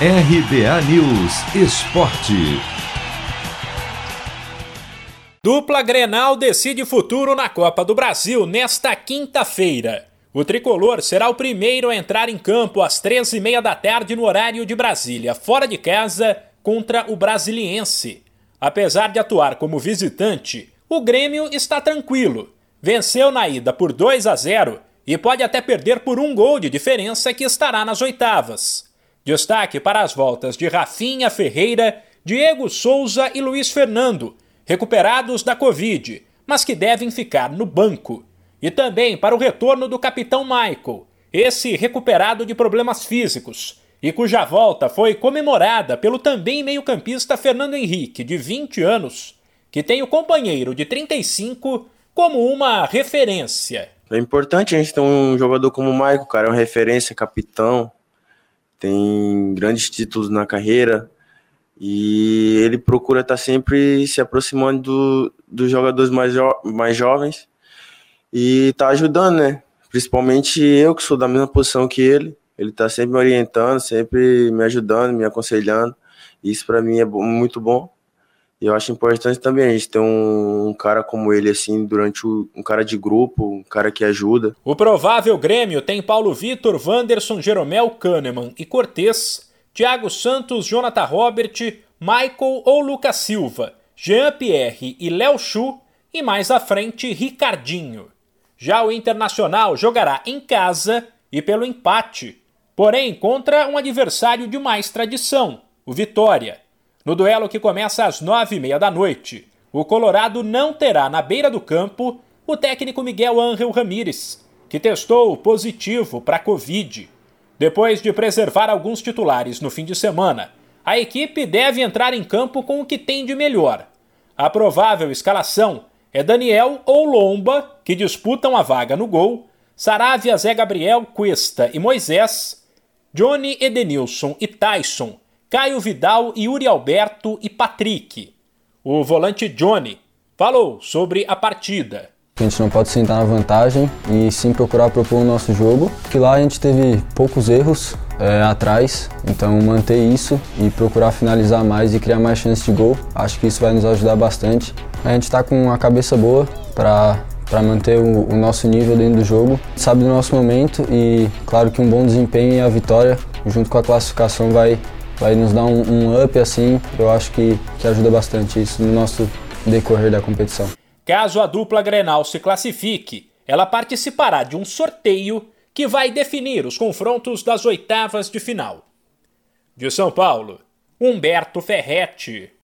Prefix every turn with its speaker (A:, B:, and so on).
A: RBA News Esporte.
B: Dupla Grenal decide futuro na Copa do Brasil nesta quinta-feira. O tricolor será o primeiro a entrar em campo às 13h30 da tarde no horário de Brasília, fora de casa, contra o Brasiliense. Apesar de atuar como visitante, o Grêmio está tranquilo. Venceu na ida por 2 a 0 e pode até perder por um gol de diferença que estará nas oitavas. Destaque para as voltas de Rafinha Ferreira, Diego Souza e Luiz Fernando, recuperados da Covid, mas que devem ficar no banco. E também para o retorno do capitão Michael, esse recuperado de problemas físicos, e cuja volta foi comemorada pelo também meio-campista Fernando Henrique, de 20 anos, que tem o companheiro de 35 como uma referência.
C: É importante a gente ter um jogador como o Michael, cara, é uma referência, capitão, tem grandes títulos na carreira e ele procura estar tá sempre se aproximando do, dos jogadores mais, jo mais jovens e tá ajudando, né? Principalmente eu que sou da mesma posição que ele, ele tá sempre me orientando, sempre me ajudando, me aconselhando. Isso para mim é muito bom. E eu acho importante também a gente ter um, um cara como ele, assim, durante o, um cara de grupo, um cara que ajuda.
B: O provável Grêmio tem Paulo Vitor, Wanderson, Jeromel, Kahneman e Cortez, Thiago Santos, Jonathan Robert, Michael ou Lucas Silva, Jean-Pierre e Léo Chu, e mais à frente Ricardinho. Já o Internacional jogará em casa e pelo empate, porém contra um adversário de mais tradição, o Vitória. No duelo que começa às nove e meia da noite, o Colorado não terá na beira do campo o técnico Miguel Ángel Ramírez, que testou positivo para Covid. Depois de preservar alguns titulares no fim de semana, a equipe deve entrar em campo com o que tem de melhor. A provável escalação é Daniel ou Lomba, que disputam a vaga no gol, Saravia, Zé Gabriel, Cuesta e Moisés, Johnny Edenilson e Tyson Caio Vidal, Yuri Alberto e Patrick. O volante Johnny falou sobre a partida.
D: A gente não pode sentar na vantagem e sim procurar propor o nosso jogo, que lá a gente teve poucos erros é, atrás, então manter isso e procurar finalizar mais e criar mais chances de gol, acho que isso vai nos ajudar bastante. A gente está com a cabeça boa para para manter o, o, nosso nível dentro do jogo. Sabe do nosso momento e claro que um bom desempenho e a vitória junto com a classificação vai vai nos dar um, um up assim, eu acho que, que ajuda bastante isso no nosso decorrer da competição.
B: Caso a dupla Grenal se classifique, ela participará de um sorteio que vai definir os confrontos das oitavas de final. De São Paulo, Humberto Ferretti.